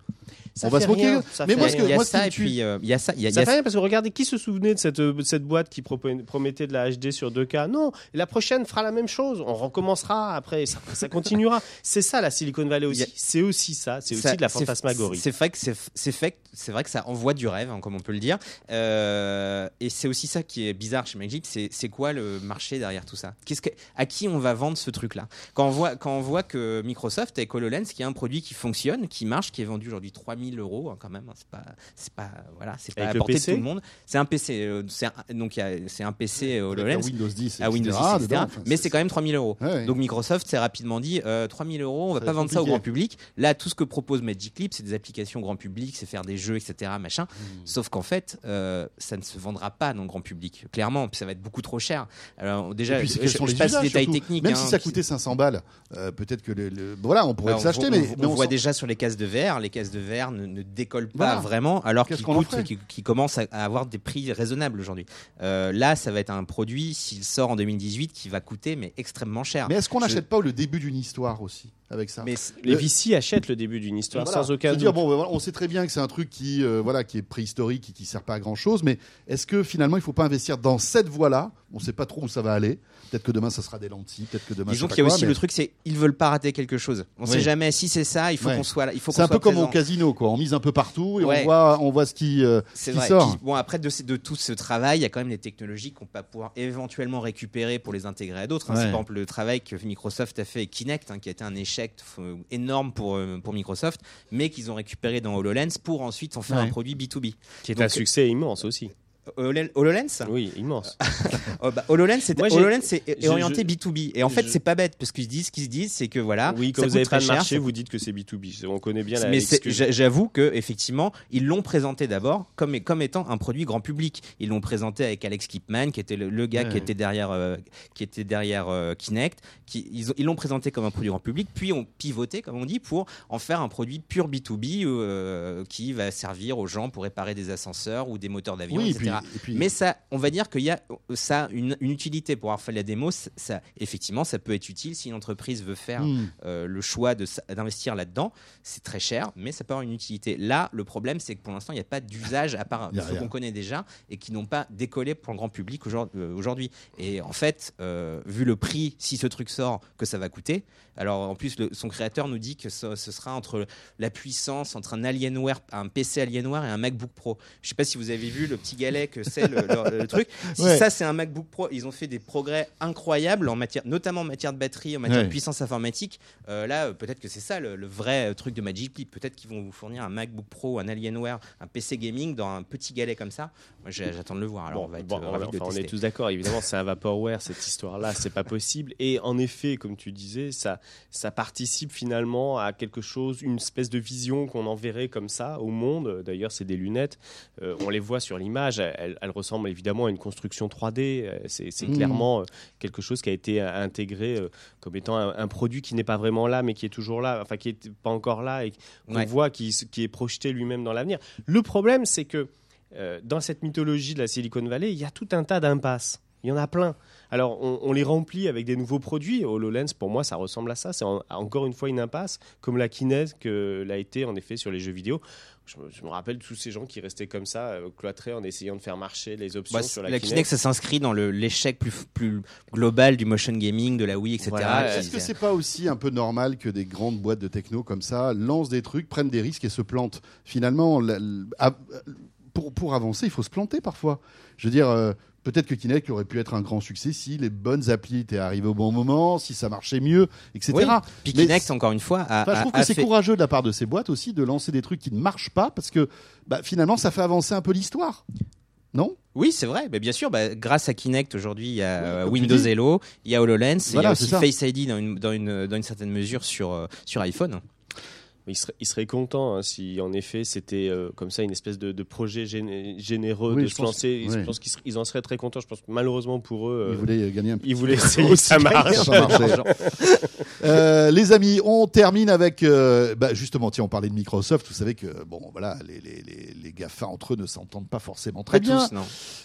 Ça on va se moquer. rien, Mais moi, Il ce y que, a moi, ça et puis euh, il y a ça. Il y a, il y Ça a fait rien parce que regardez, qui se souvenait de cette, de cette boîte qui promettait de la HD sur 2K Non, la prochaine fera la même chose. On recommencera après, ça, ça continuera. C'est ça la Silicon Valley a- aussi. C'est aussi ça. C'est aussi de la fantasmagorie. C'est vrai que c'est c'est fait, c'est vrai que ça envoie du rêve, hein, comme on peut le dire. Euh, et c'est aussi ça qui est bizarre chez Magic. C'est c'est quoi le marché derrière tout ça? Qu'est-ce que, à qui on va vendre ce truc-là? Quand on voit quand on voit que Microsoft avec HoloLens, qui est un produit qui fonctionne, qui marche, qui est vendu aujourd'hui 3000 euros hein, quand même. hein, c'est pas c'est pas voilà, c'est pas Avec à le portée de tout le monde. C'est un PC. euh, c'est un- donc il y a- c'est un PC Avec HoloLens. un Windows 10, à Windows 10, etc., etc. dedans, enfin, mais c'est quand même 3000 euros. Ouais, ouais. Donc Microsoft s'est rapidement dit euh, 3000 euros, on va Ça pas vendre ça au compliqué. grand public. Là, tout ce que propose Magic Leap, c'est des applications grand public, c'est faire des jeux, etc. Machin. Hmm. Sauf qu'en fait, euh, ça ne se vendra pas dans le grand public, clairement. Puis ça va être beaucoup trop cher. Alors déjà, Et puis, c'est je, quels sont je les passe usages, les détails surtout. techniques. Même hein, si ça coûtait 500 balles, euh, peut-être que le, le- voilà, on pourrait bah, on s'acheter, voit- mais, on, mais on on voit déjà sur les cases de verre, les cases de verre ne, ne décollent pas Voilà. vraiment, alors Qu'est-ce qu'ils qu'on en coûtent, ferait qui, qui commencent à, avoir des prix raisonnables aujourd'hui. Euh, là, ça va être un produit s'il sort en 2018 qui va coûter mais extrêmement cher. Mais est-ce qu'on Je- n'achète pas le début d'une histoire aussi? Avec ça Mais c'est- Les Le- VC achètent le début d'une histoire Voilà. sans aucun doute. bon, ben voilà, on sait très bien que c'est un truc qui, euh, voilà, qui est préhistorique et qui sert pas à grand chose, mais est-ce que finalement il faut pas investir dans cette voie-là? On sait pas trop où ça va aller. Peut-être que demain ça sera des lentilles, peut-être que demain. Disons qu'il y a aussi le truc, c'est ils veulent pas rater quelque chose. On Oui. sait jamais si c'est ça. Il faut Ouais. qu'on soit là. Il faut C'est un peu comme au casino, quoi. On mise un peu partout et Ouais. on voit, on voit ce qui, euh, C'est qui sort. Bon, après de, de tout ce travail, il y a quand même les technologies qu'on va pouvoir éventuellement récupérer pour les intégrer à d'autres. hein. Ouais. C'est par exemple le travail que Microsoft a fait avec Kinect, hein, qui a été un échec euh, énorme pour, euh, pour Microsoft, mais qu'ils ont récupéré dans HoloLens pour ensuite en faire Ouais. un produit B2B. Qui est Donc, un succès immense aussi. Holo- HoloLens? Oui, immense. Oh, bah, HoloLens, c'est orienté je- B2B. Et en fait, je- c'est pas bête, parce qu'ils se disent, ce qu'ils se disent, c'est que voilà, oui, ça quand vous coûte n'avez pas de cher, marché, ça vous dites que c'est B2B. On connaît bien la mais j'avoue que effectivement, ils l'ont présenté d'abord comme comme étant un produit grand public. Ils l'ont présenté avec Alex Kipman, qui était le, le gars Ouais, qui était derrière euh, qui était derrière euh, Kinect. Qui ils ont- ils l'ont présenté comme un produit grand public, puis ont pivoté, comme on dit, pour en faire un produit pur B2B euh, qui va servir aux gens pour réparer des ascenseurs ou des moteurs d'avion, Oui, et etc. puis, Mais ça, on va dire qu'il y a ça une, une utilité pour avoir fait la démo. Ça, ça- effectivement, ça peut être utile si une entreprise veut faire Hmm. euh, le choix d'investir là-dedans. C'est très cher, mais ça peut avoir une utilité. Là, le problème, c'est que pour l'instant, il n'y a pas d'usage à part ceux qu'on connaît déjà et qui n'ont pas décollé pour le grand public euh, aujourd'hui. Et en fait, euh, vu le prix, si ce truc sort, que ça va coûter. Alors en plus, le- son créateur nous dit que ce, ce sera entre la puissance entre un Alienware, un PC Alienware et un MacBook Pro. Je sais pas si vous avez vu le petit galet que c'est le, le- le truc. Si Ouais. ça c'est un MacBook Pro, ils ont fait des progrès incroyables en matière, notamment en matière de batterie, en matière Ouais. de puissance informatique. Euh, là, euh, peut-être que c'est ça le, le vrai euh, truc de Magic Leap. Peut-être qu'ils vont vous fournir un MacBook Pro, un Alienware, un PC gaming dans un petit galet comme ça. Moi, j'attends de le voir. Alors Bon, on va être bon, ravis de enfin, on est tous d'accord. Évidemment, c'est un vaporware cette histoire-là, c'est pas possible. Et en effet, comme tu disais, ça, ça participe finalement à quelque chose, une espèce de vision qu'on enverrait comme ça au monde. D'ailleurs, c'est des lunettes. Euh, on les voit sur l'image. Elles ressemblent évidemment à une construction 3D. Euh, C'est Mhm. clairement euh, quelque chose qui a été euh, intégré comme étant un, un produit qui n'est pas vraiment là, mais qui est toujours là, enfin qui est pas encore là et qu'on Ouais. voit qui, qui est projeté lui-même dans l'avenir. Le problème, c'est que euh, dans cette mythologie de la Silicon Valley, il y a tout un tas d'impasses. Il y en a plein. Alors, on, on les remplit avec des nouveaux produits. HoloLens, pour moi, ça ressemble à ça. C'est en- encore une fois une impasse, comme la Kinect que l'a été en effet sur les jeux vidéo. Je, me- je me rappelle tous ces gens qui restaient comme ça, euh, cloîtrés en essayant de faire marcher les options Bah, sur la la, Kinect, ça s'inscrit dans l'échec plus, plus global du motion gaming, de la Wii, etc. Voilà, Est-ce que c'est pas aussi un peu normal que des grandes boîtes de techno comme ça lancent des trucs, prennent des risques et se plantent? Finalement, la- la- à- pour, pour avancer, il faut se planter parfois. Je veux dire, euh, peut-être que Kinect aurait pu être un grand succès si les bonnes applis étaient arrivées au bon moment, si ça marchait mieux, etc. Oui. Puis Kinect, encore une fois, a, Enfin, je trouve a que c'est fait- courageux de la part de ces boîtes aussi de lancer des trucs qui ne marchent pas parce que bah, finalement, ça fait avancer un peu l'histoire. Non? Oui, c'est vrai. Mais bien sûr, bah, grâce à Kinect, aujourd'hui, il y a Oui, euh, Windows. Hello, il y a HoloLens, et il y a aussi. Face ID dans une, dans une, dans une certaine mesure sur, euh, sur iPhone. Il serait, il serait content hein, si, en effet, c'était euh, comme ça une espèce de, de projet géné- généreux Oui, de je se pense- lancer. Je pense qu'ils en seraient très contents. Je pense que malheureusement pour eux, Ils euh, voulaient gagner un peu. ils voulaient essayer que ça marche. pas. Euh, les amis, on termine avec euh, bah, justement, tiens, on parlait de Microsoft. Vous savez que bon, voilà, les, les, les, les GAFA entre eux ne s'entendent pas forcément très Pas bien. tous, non.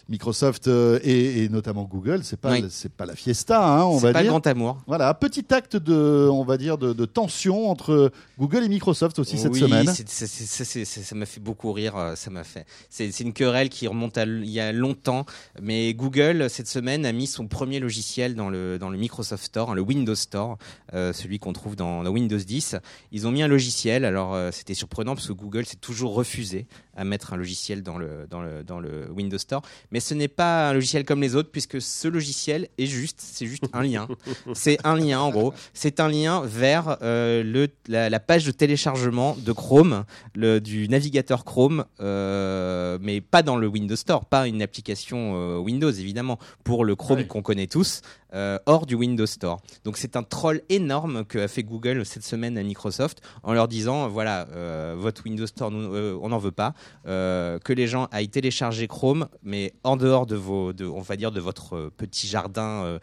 Microsoft euh, et, et notamment Google, c'est pas Oui. c'est pas la fiesta, hein, on va pas le dire. grand amour. Voilà, petit acte de, on va dire, de, de tension entre Google et Microsoft. Microsoft aussi cette oui, semaine. ça m'a fait beaucoup rire. euh, Ça m'a fait. C'est une querelle qui remonte à il y a longtemps, mais Google cette semaine a mis son premier logiciel dans le dans le Microsoft Store, hein, le Windows Store, euh, celui qu'on trouve dans, dans Windows 10. Ils ont mis un logiciel. Alors euh, c'était surprenant parce que Google s'est toujours refusé à mettre un logiciel dans le dans le dans le Windows Store, mais ce n'est pas un logiciel comme les autres puisque ce logiciel est juste, c'est juste un lien. C'est un lien en gros. C'est un lien vers euh, le, la, la page de téléchargement de Chrome, le, du navigateur Chrome, euh, mais pas dans le Windows Store, pas une application euh, Windows évidemment, pour le Chrome Ouais. qu'on connaît tous, euh, hors du Windows Store. Donc c'est un troll énorme que a fait Google cette semaine à Microsoft en leur disant voilà votre Windows Store nous, on n'en veut pas, que les gens aillent télécharger Chrome, mais en dehors de vos, de, on va dire de votre petit jardin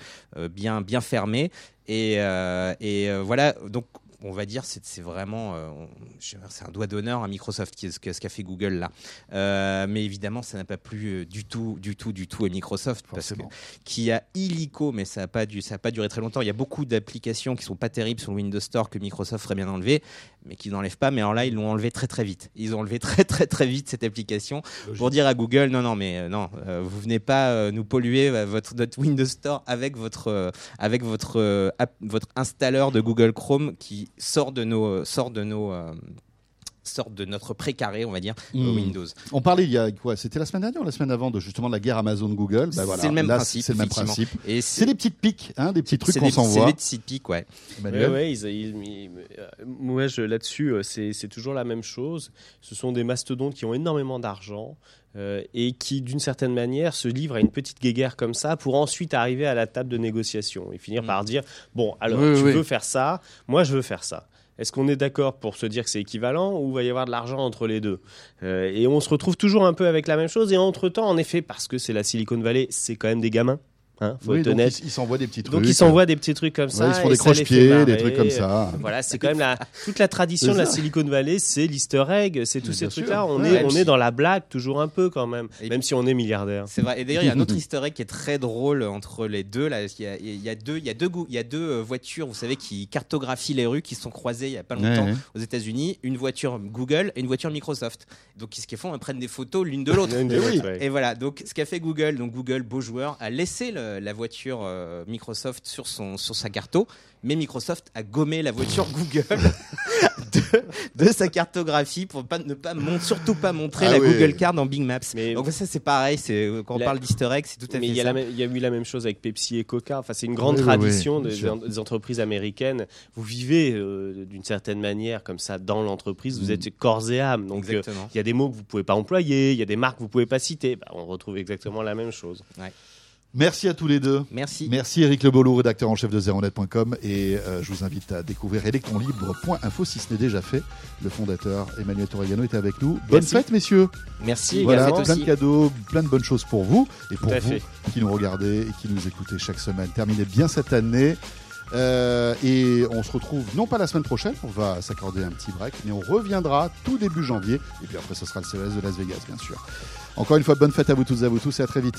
bien bien fermé. Et, euh, et euh, voilà, donc on va dire c'est vraiment euh, c'est un doigt d'honneur à Microsoft qui, ce qu'a fait Google là. Euh, mais évidemment, ça n'a pas plu euh, du tout, du tout, du tout à Microsoft parce que qui a illico, mais ça n'a pas, dû- ça a pas duré très longtemps. Il y a beaucoup d'applications qui sont pas terribles sur le Windows Store que Microsoft ferait bien enlever, mais qui n'enlèvent pas. Mais alors là, ils l'ont enlevé très très vite. Ils ont enlevé très très très vite cette application pour dire à Google non non mais non, vous venez pas nous polluer votre notre Windows Store avec votre avec votre app- votre installeur de Google Chrome qui sort de nos euh, sort de nos euh, sort de notre précaré, on va dire, euh, Mm. Windows. On parlait il y a quoi C'était la semaine dernière ou la semaine avant de justement de la guerre Amazon-Google. Bah voilà, c'est le même là, principe. C'est le même principe. Et C'est des petites piques, hein, des petits trucs qu'on des- C'est s'envoie. des petits pics, ouais. Ouais, Emmanuel ouais, ils- ils- ils- euh, moi, je- là-dessus, euh, c'est c'est toujours la même chose. Ce sont des mastodontes qui ont énormément d'argent euh, et qui, d'une certaine manière, se livrent à une petite guéguerre comme ça pour ensuite arriver à la table de négociation et finir par dire bon, alors Oui, tu oui. veux faire ça, moi je veux faire ça. Est-ce qu'on est d'accord pour se dire que c'est équivalent ou va y avoir de l'argent entre les deux Euh, Et on se retrouve toujours un peu avec la même chose. Et entre-temps, en effet, parce que c'est la Silicon Valley, c'est quand même des gamins. Hein, faut Oui, être donc honnête. ils ils s'envoient des petits trucs. Donc ils s'envoient des petits trucs comme ça. Ouais, ils se font des croche-pieds, des trucs comme ça. Voilà, c'est quand même la, toute la tradition de la. Silicon Valley, c'est l'easter egg, c'est tous ces trucs-là. On, Ouais, est, on puis- est dans la blague toujours un peu quand même, Et même si on est milliardaire. C'est vrai. Et d'ailleurs, il y a un autre easter egg qui est très drôle entre les deux. Là, il y a, il y a deux, il y a deux, il y a deux euh, voitures, vous savez, qui cartographient les rues, qui se sont croisées il y a pas longtemps Ouais, ouais. aux États-Unis. Une voiture Google et une voiture Microsoft. Donc, qu'est-ce qu'ils font Ils prennent des photos l'une de l'autre. Et voilà, donc ce qu'a fait Google, donc Google, beau joueur, a laissé le- la voiture euh, Microsoft sur, son, sur sa carto, mais Microsoft a gommé la voiture Google de, de sa cartographie pour pas, ne pas mon- surtout pas montrer Ah la oui. Google Card en Big Maps. Mais- donc ça c'est pareil, c'est quand on La- parle d'easter egg, c'est tout à Mais fait même- il y a eu la même chose avec Pepsi et Coca. Enfin, c'est une grande Oui, tradition oui, des, entreprises américaines. Vous vivez euh, d'une certaine manière comme ça dans l'entreprise. Vous Mm. êtes corps et âme. Donc, euh, il y a des mots que vous pouvez pas employer, il y a des marques que vous pouvez pas citer. Bah, on retrouve exactement la même chose. Merci à tous les deux. Merci. Merci Eric Lebolo, rédacteur en chef de zeronet.com et euh, je vous invite à découvrir électronlibre.info si ce n'est déjà fait. Le fondateur Emmanuel Torregano était avec nous. Bonne Merci. fête messieurs. Merci. Voilà, plein aussi. de cadeaux, plein de bonnes choses pour vous et pour vous fait. qui nous regardez et qui nous écoutez chaque semaine. Terminez bien cette année. Euh, et on se retrouve non pas la semaine prochaine, on va s'accorder un petit break, mais on reviendra tout début janvier. Et puis après, ce sera le CES de Las Vegas, bien sûr. Encore une fois, bonne fête à vous toutes et à vous tous et à très vite.